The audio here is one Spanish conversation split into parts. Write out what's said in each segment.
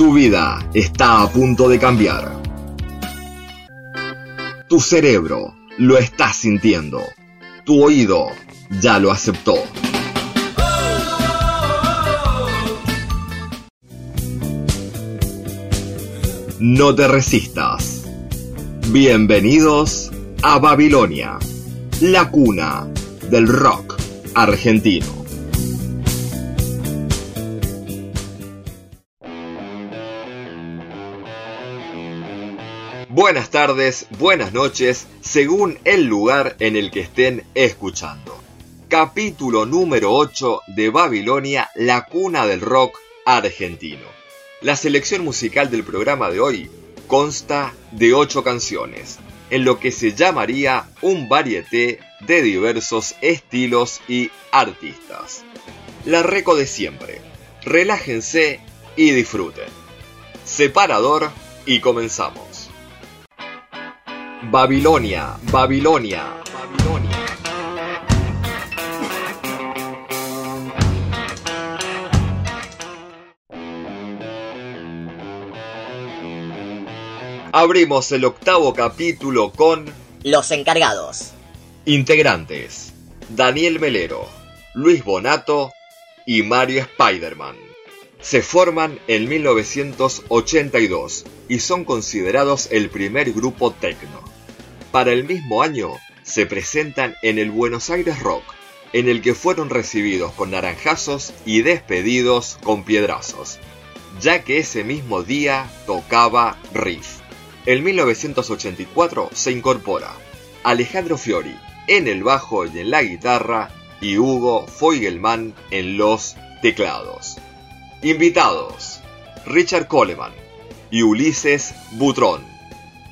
Tu vida está a punto de cambiar. Tu cerebro lo está sintiendo. Tu oído ya lo aceptó. No te resistas. Bienvenidos a Babilonia, la cuna del rock argentino. Buenas tardes, buenas noches, según el lugar en el que estén escuchando. Capítulo número 8 de Babilonia, la cuna del rock argentino. La selección musical del programa de hoy consta de 8 canciones, en lo que se llamaría un varieté de diversos estilos y artistas. La reco de siempre. Relájense y disfruten. Separador y comenzamos. Babilonia, Babilonia, Babilonia. Abrimos el octavo capítulo con Los encargados. Integrantes: Daniel Melero, Luis Bonato y Mario Spiderman. Se forman en 1982 y son considerados el primer grupo techno. Para el mismo año, se presentan en el Buenos Aires Rock, en el que fueron recibidos con naranjazos y despedidos con piedrazos, ya que ese mismo día tocaba Riff. En 1984 se incorpora Alejandro Fiori en el bajo y en la guitarra y Hugo Feugelman en los teclados. Invitados: Richard Coleman y Ulises Butrón.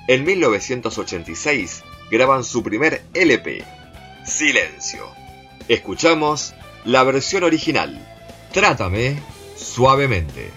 En 1986 graban su primer LP, Silencio. Escuchamos la versión original, Trátame suavemente.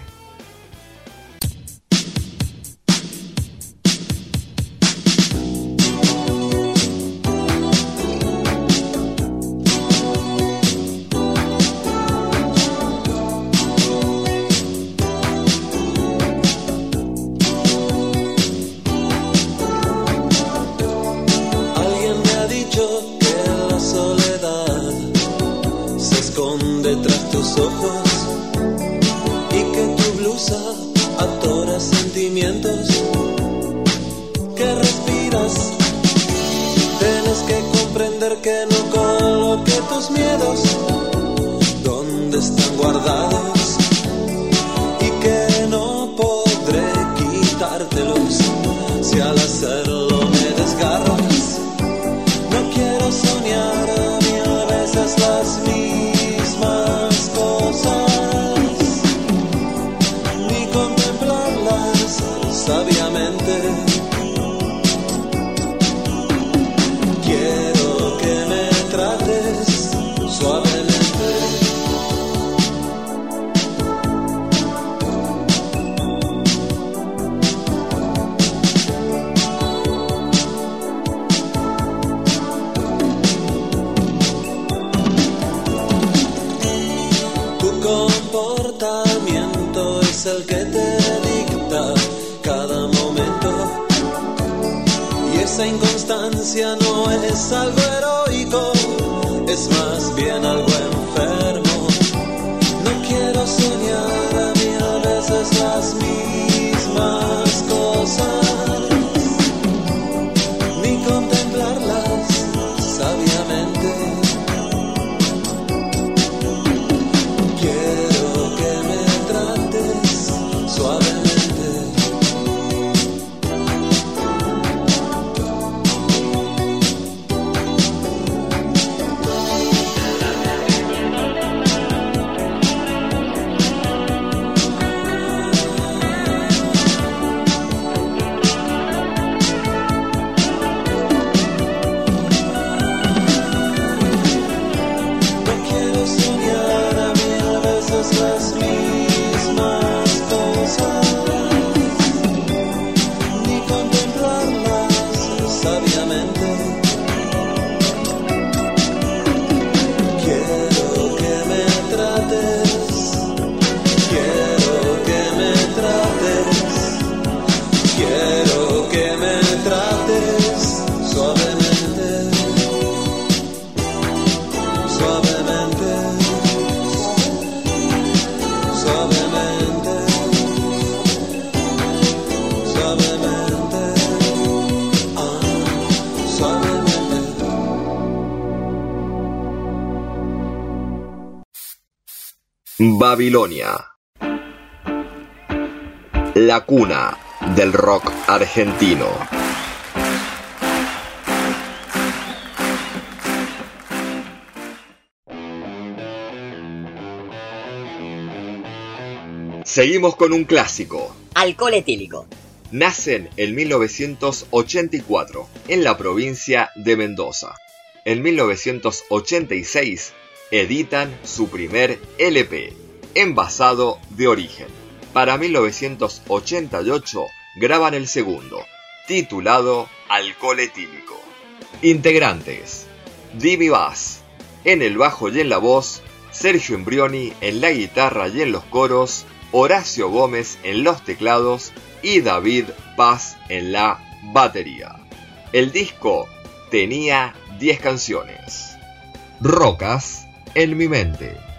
no es algo Babilonia. La cuna del rock argentino. Seguimos con un clásico. Alcohol etílico. Nacen en 1984 en la provincia de Mendoza. En 1986 editan su primer LP, envasado de origen. Para 1988 graban el segundo, titulado Alcohol etílico. Integrantes: Divi Bass, en el bajo y en la voz, Sergio Embrioni en la guitarra y en los coros, Horacio Gómez en los teclados y David Paz en la batería. El disco tenía 10 canciones. Rocas en mi mente.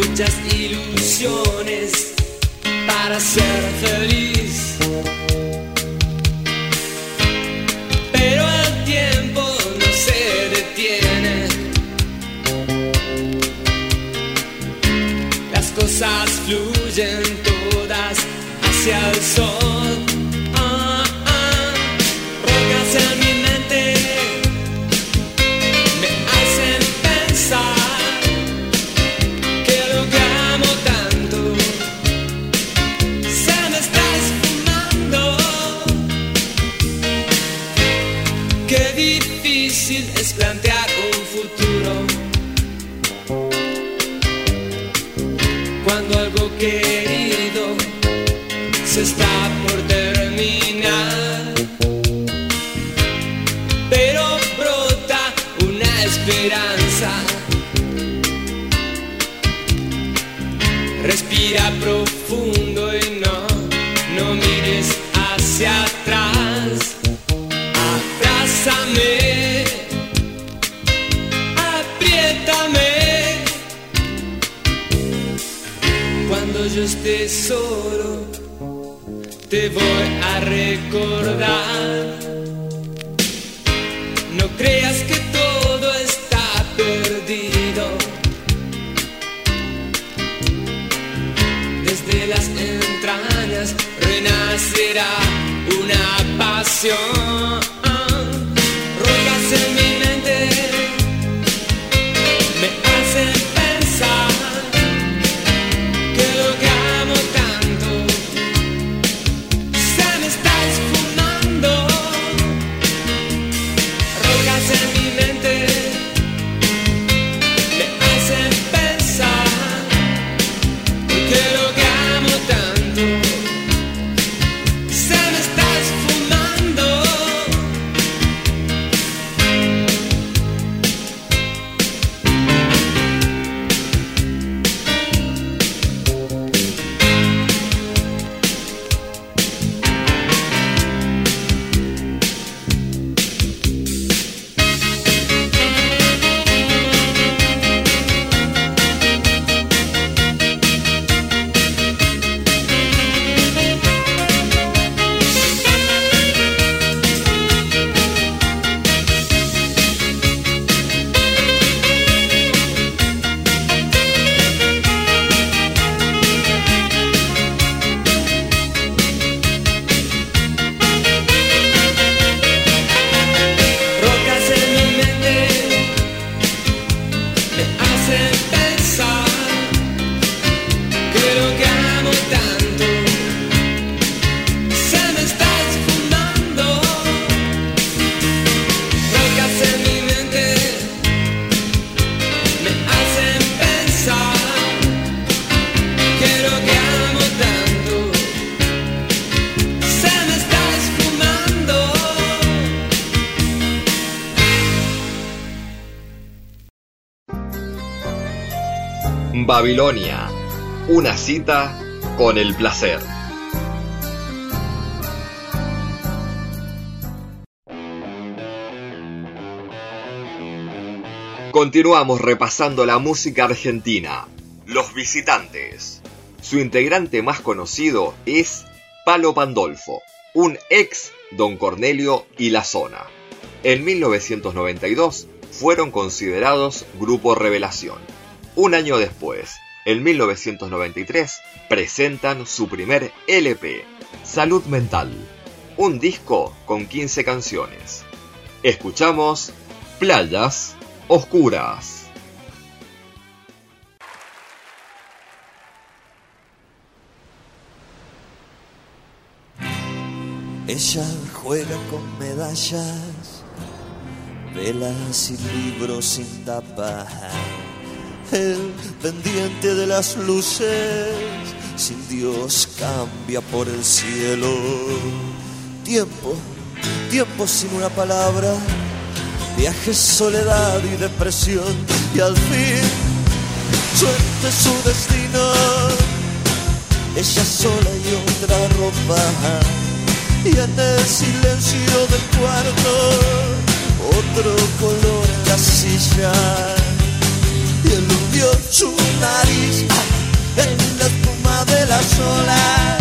Muchas ilusiones para ser feliz. fluyen todas hacia el sol. Abrázame, apriétame. yo esté solo, te voy a recordar. No creas que una Babilonia, una cita con el placer. Continuamos repasando la música argentina, Los Visitantes. Su integrante más conocido es Palo Pandolfo, un ex Don Cornelio y La Zona. En 1992 fueron considerados Grupo Revelación. Un año después, en 1993, presentan su primer LP, Salud Mental, un disco con 15 canciones. Escuchamos Playas Oscuras. Ella juega con medallas, velas y libros sin tapa. El pendiente de las luces, sin Dios cambia por el cielo. Tiempo, tiempo sin una palabra, viajes, soledad y depresión. Y al fin, suerte su destino, ella sola y otra ropa. Y en el silencio del cuarto otro color en la silla y eludió su nariz en la espuma de la sola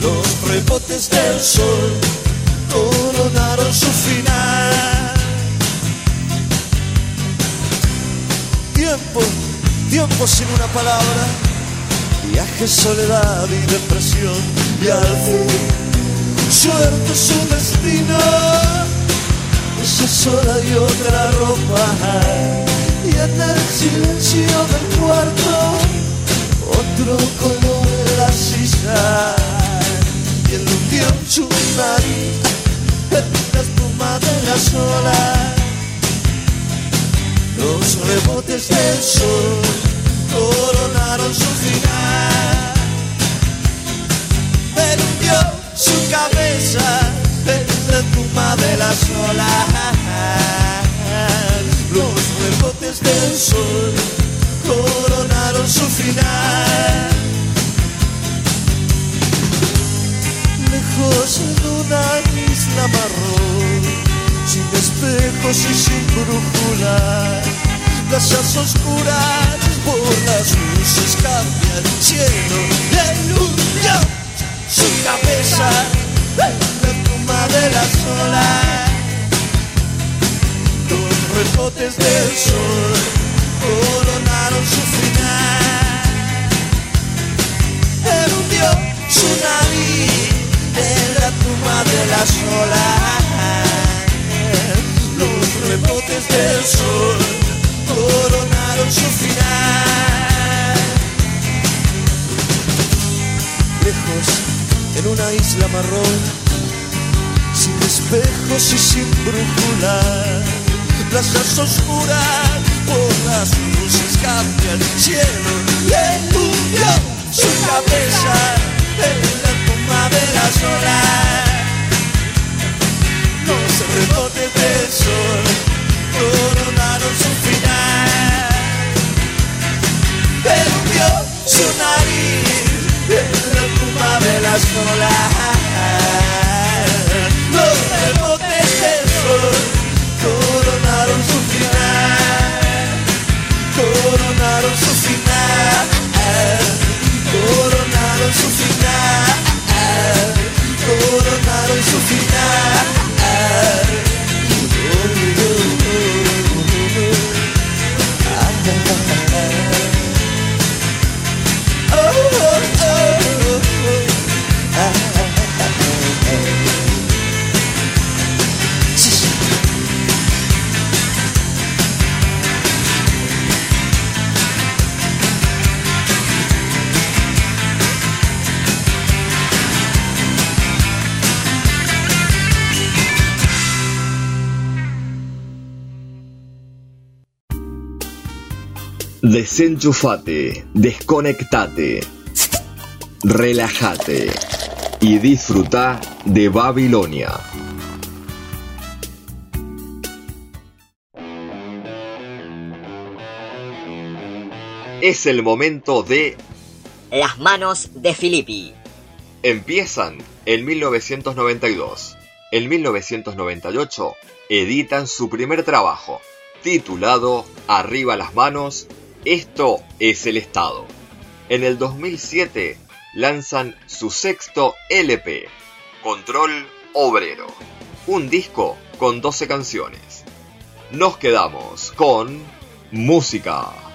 los rebotes del sol coronaron su final. Tiempo tiempo sin una palabra. Viaje soledad y depresión. Y al fin suerte su destino. Esa sola y otra ropa en el silencio del cuarto otro color en la silla y el hundió su nariz en la espuma de la sola los rebotes del sol coronaron su final su cabeza en la espuma de las olas. Del sol coronaron su final. Lejos en una isla marrón, sin espejos y sin brújula, playas oscuras por las luces cambian cielo de luz su cabeza la espuma de las olas, los rebotes del sol coronaron su final. Su nariz en la tumba de las olas, los rebotes del sol coronaron su final. Lejos en una isla marrón, sin espejos y sin brújula. Plazas oscuras por las luces cambia el cielo y el su cabeza en la tumba de las olas. Los rebotes del sol coronaron su final. Pero su nariz de las olas. Coronaron su final, coronaron su final. Desenchufate, desconectate, relájate y disfruta de Babilonia. Es el momento de Las manos de Filippi. Empiezan en 1992. En 1998 editan su primer trabajo, titulado Arriba las manos, esto es el Estado. En el 2007 lanzan su sexto LP, Control Obrero, un disco con 12 canciones. Nos quedamos con música.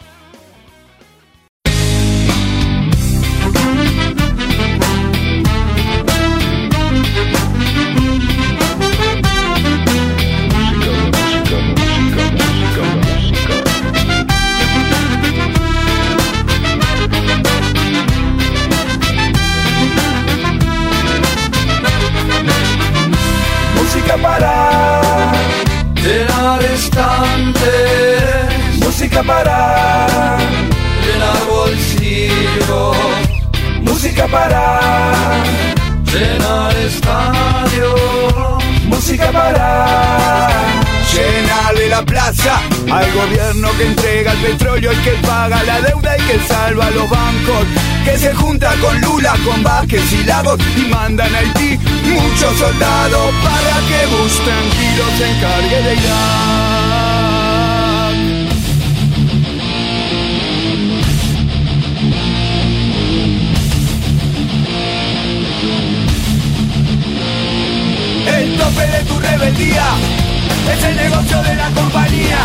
Al gobierno que entrega el petróleo y que paga la deuda y que salva a los bancos, que se junta con Lula, con Vázquez y Lagos y mandan a Haití muchos soldados para que Bush tranquilo se encargue de Irak. El tope de tu rebeldía es el negocio de la compañía.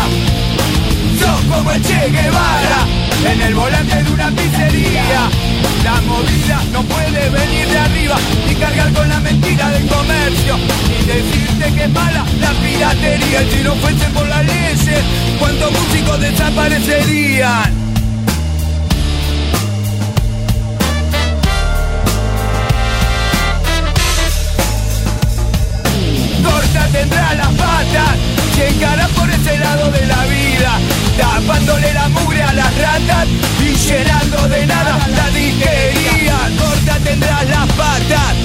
Sos como el Che Guevara en el volante de una pizzería. La movida no puede venir de arriba ni cargar con la mentira del comercio ni decirte que es mala la piratería. Si no fuese por las leyes, ¿cuántos músicos desaparecerían? Tendrá las patas. Encara por ese lado de la vida Tapándole la mugre a las ratas Y llenando de nada la disquería. Corta tendrás las patas.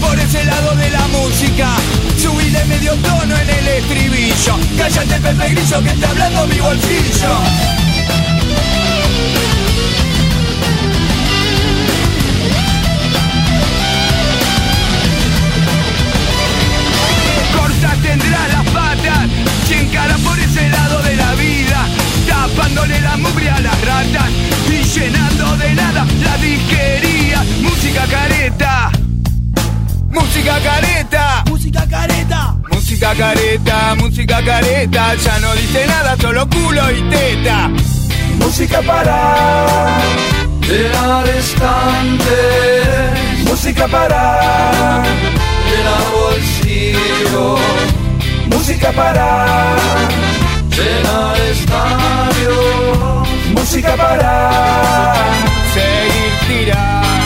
Por ese lado de la música Subile medio tono en el estribillo. Cállate Pepe Grillo que está hablando mi bolsillo tendrá las patas. Se encara por ese lado de la vida Tapándole la mugre a las ratas Y llenando de nada la disquería. Música careta. Música careta. Música careta. Música careta, música careta. Ya no dice nada, solo culo y teta. Música para llenar estantes. Música para llenar bolsillos Música para llenar estadios. Música para seguir tirando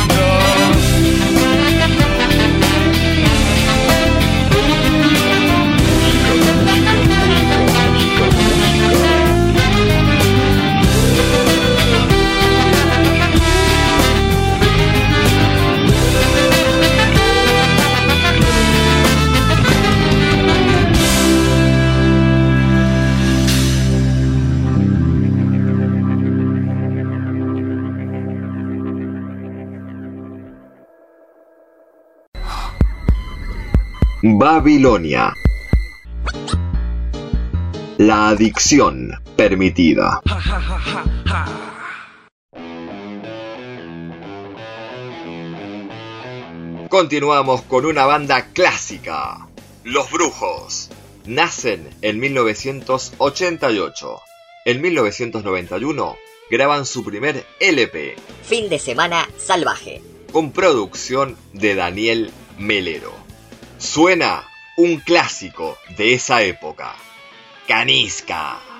Babilonia. La adicción permitida. Continuamos con una banda clásica, Los Brujos. Nacen en 1988. En 1991 graban su primer LP, Fin de semana salvaje. con producción de Daniel Melero. Suena un clásico de esa época, Canisca.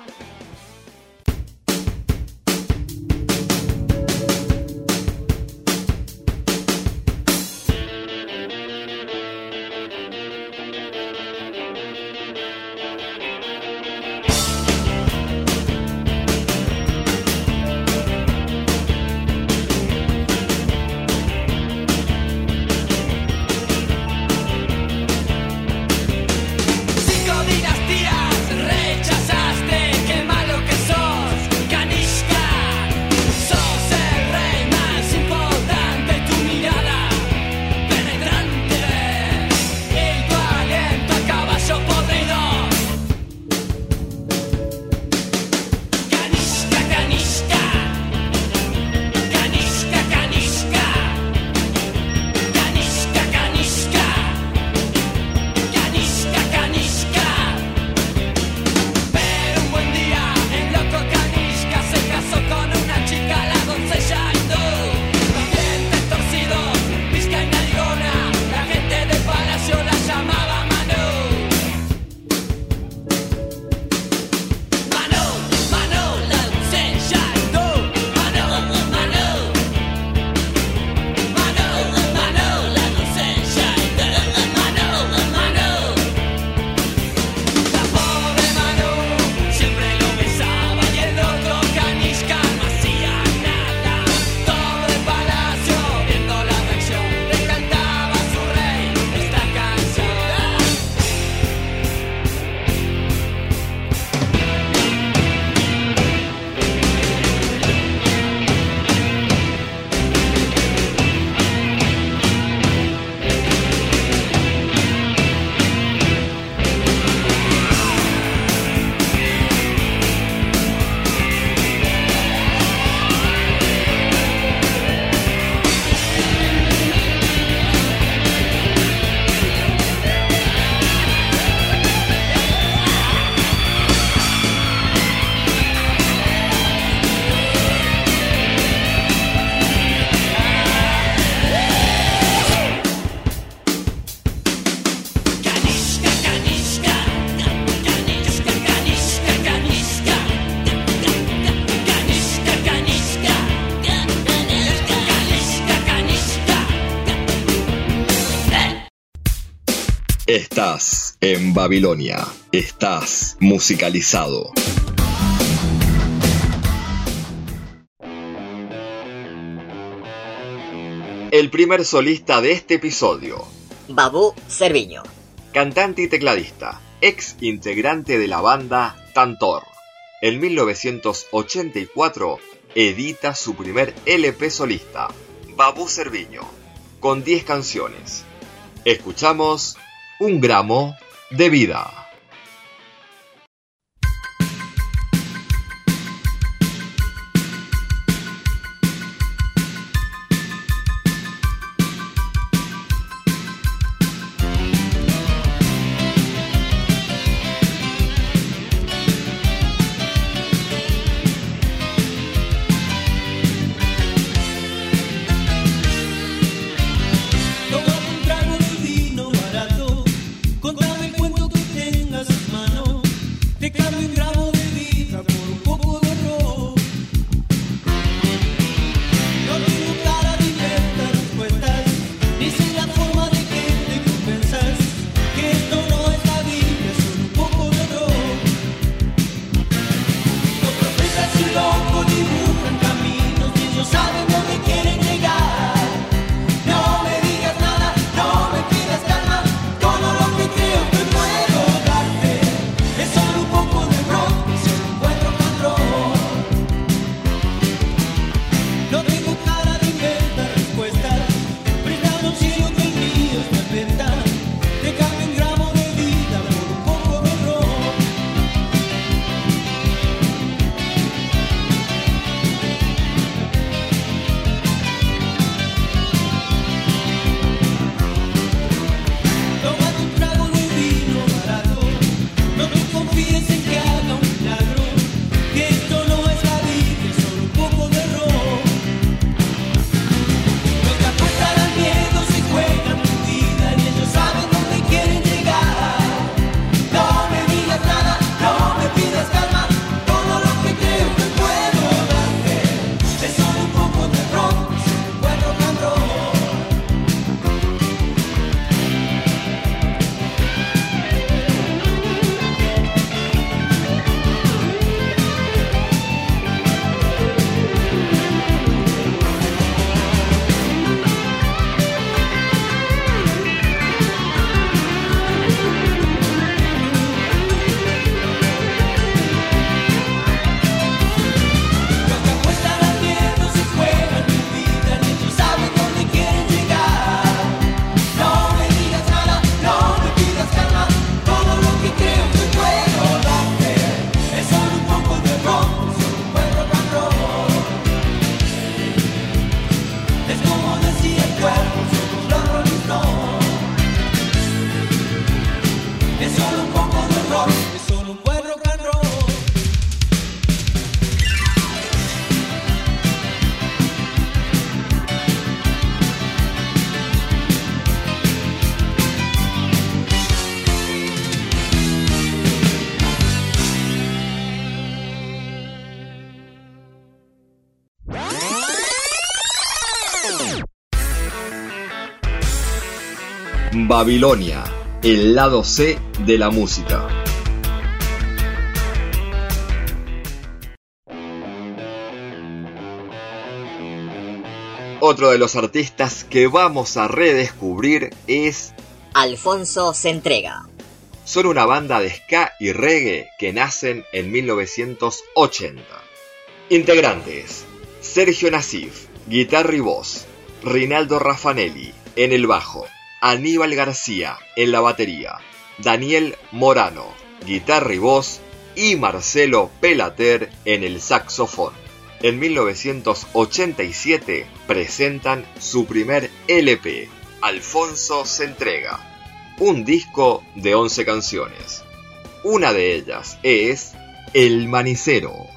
Babilonia. Estás musicalizado. El primer solista de este episodio. Babú Cerviño. Cantante y tecladista, ex integrante de la banda Tantor. En 1984 edita su primer LP solista, Babú Cerviño, con 10 canciones. Escuchamos Un gramo de vida. Babilonia, el lado C de la música. Otro de los artistas que vamos a redescubrir es Alfonso se entrega. Son una banda de ska y reggae que nacen en 1980. Integrantes: Sergio Nasif, guitarra y voz, Rinaldo Raffanelli en el bajo, Aníbal García en la batería, Daniel Morano, guitarra y voz, y Marcelo Pelater en el saxofón. En 1987 presentan su primer LP, Alfonso se entrega, un disco de 11 canciones. Una de ellas es El Manicero.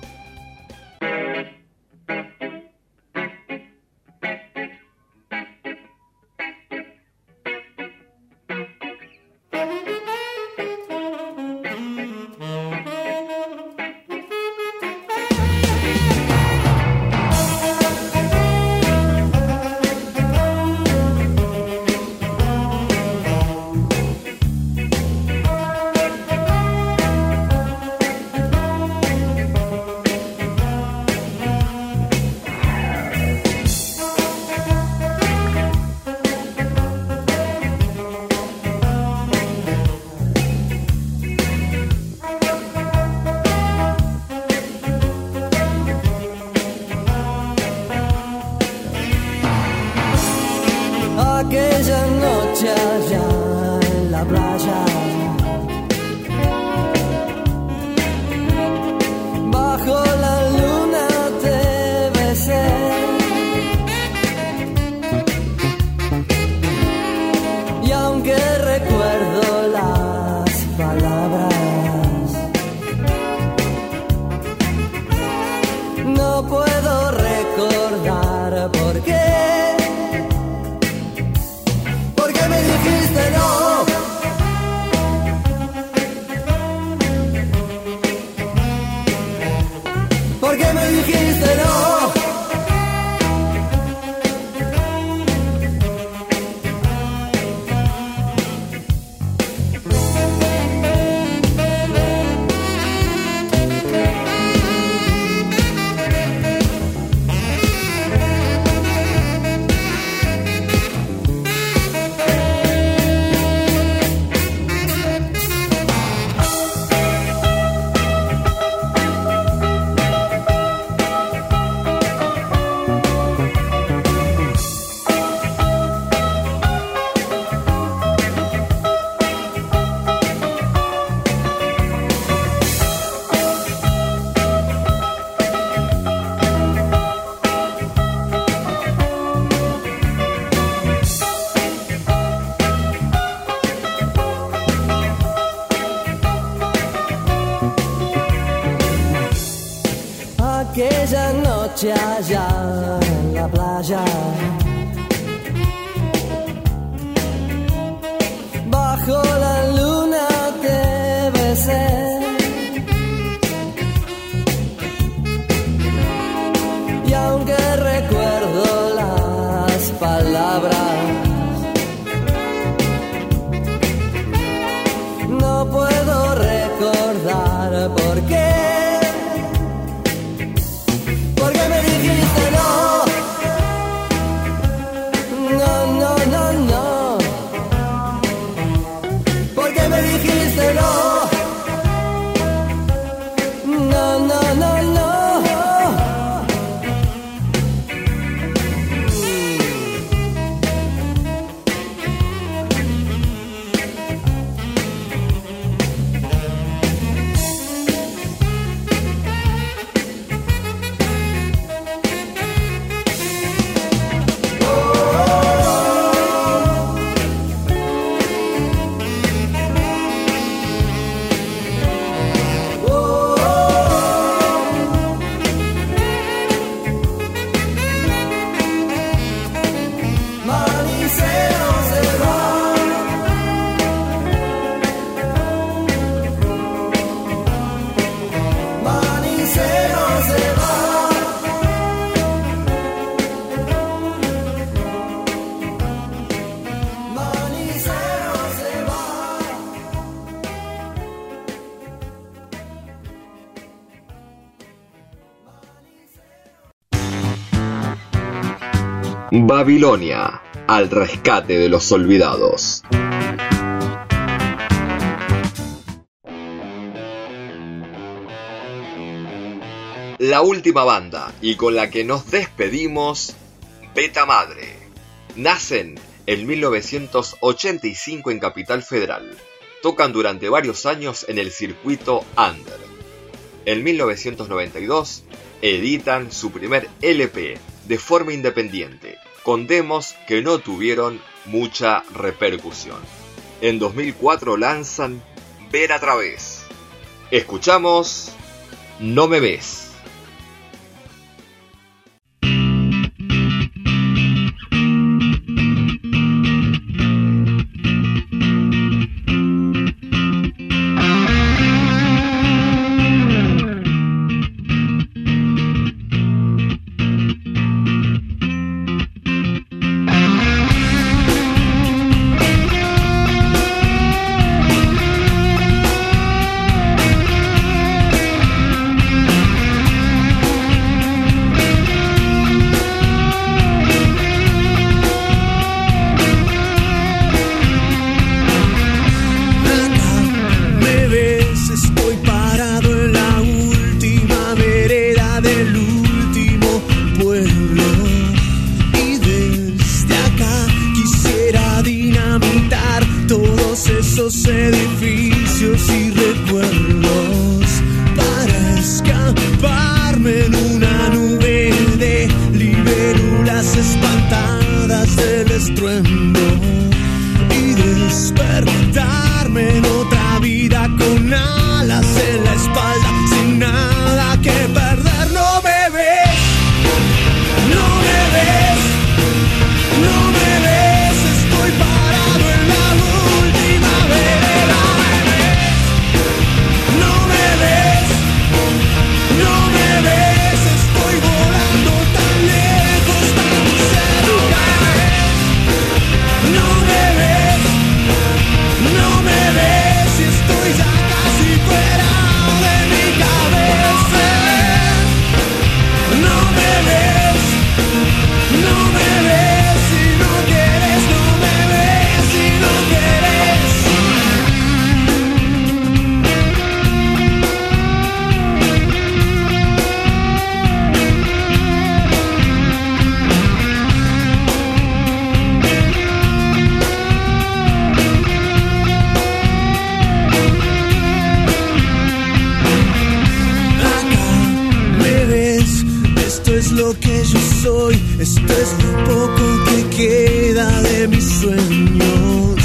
Babilonia, al rescate de los olvidados. La última banda y con la que nos despedimos, Beta Madre. Nacen en 1985 en Capital Federal. Tocan durante varios años en el circuito Under. En 1992 editan su primer LP de forma independiente, condemos que no tuvieron mucha repercusión. En 2004 lanzan Ver a través. Escuchamos No me ves. yo soy, esto es lo poco que queda de mis sueños.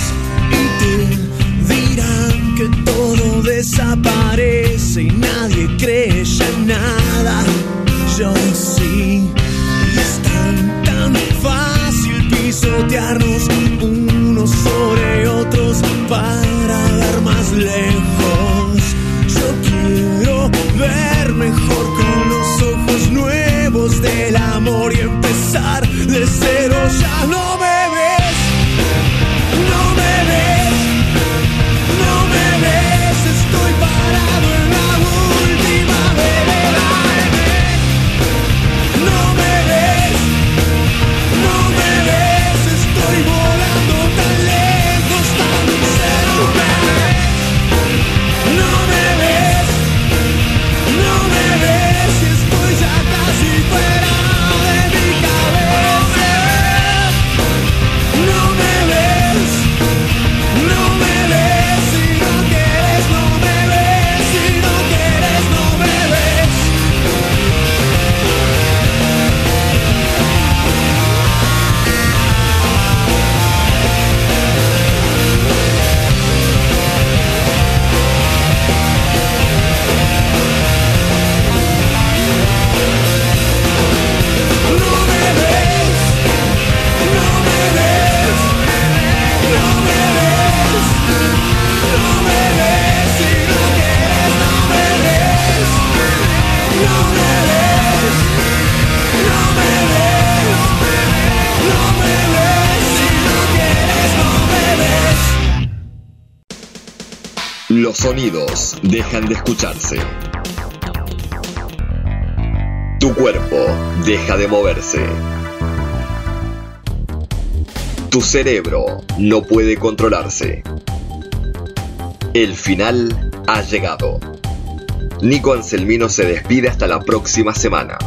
Y te dirán que todo desaparece y nadie cree ya nada. Yo sí. Dejan de escucharse. Tu cuerpo deja de moverse. Tu cerebro no puede controlarse. El final ha llegado. Nico Anselmino se despide hasta la próxima semana.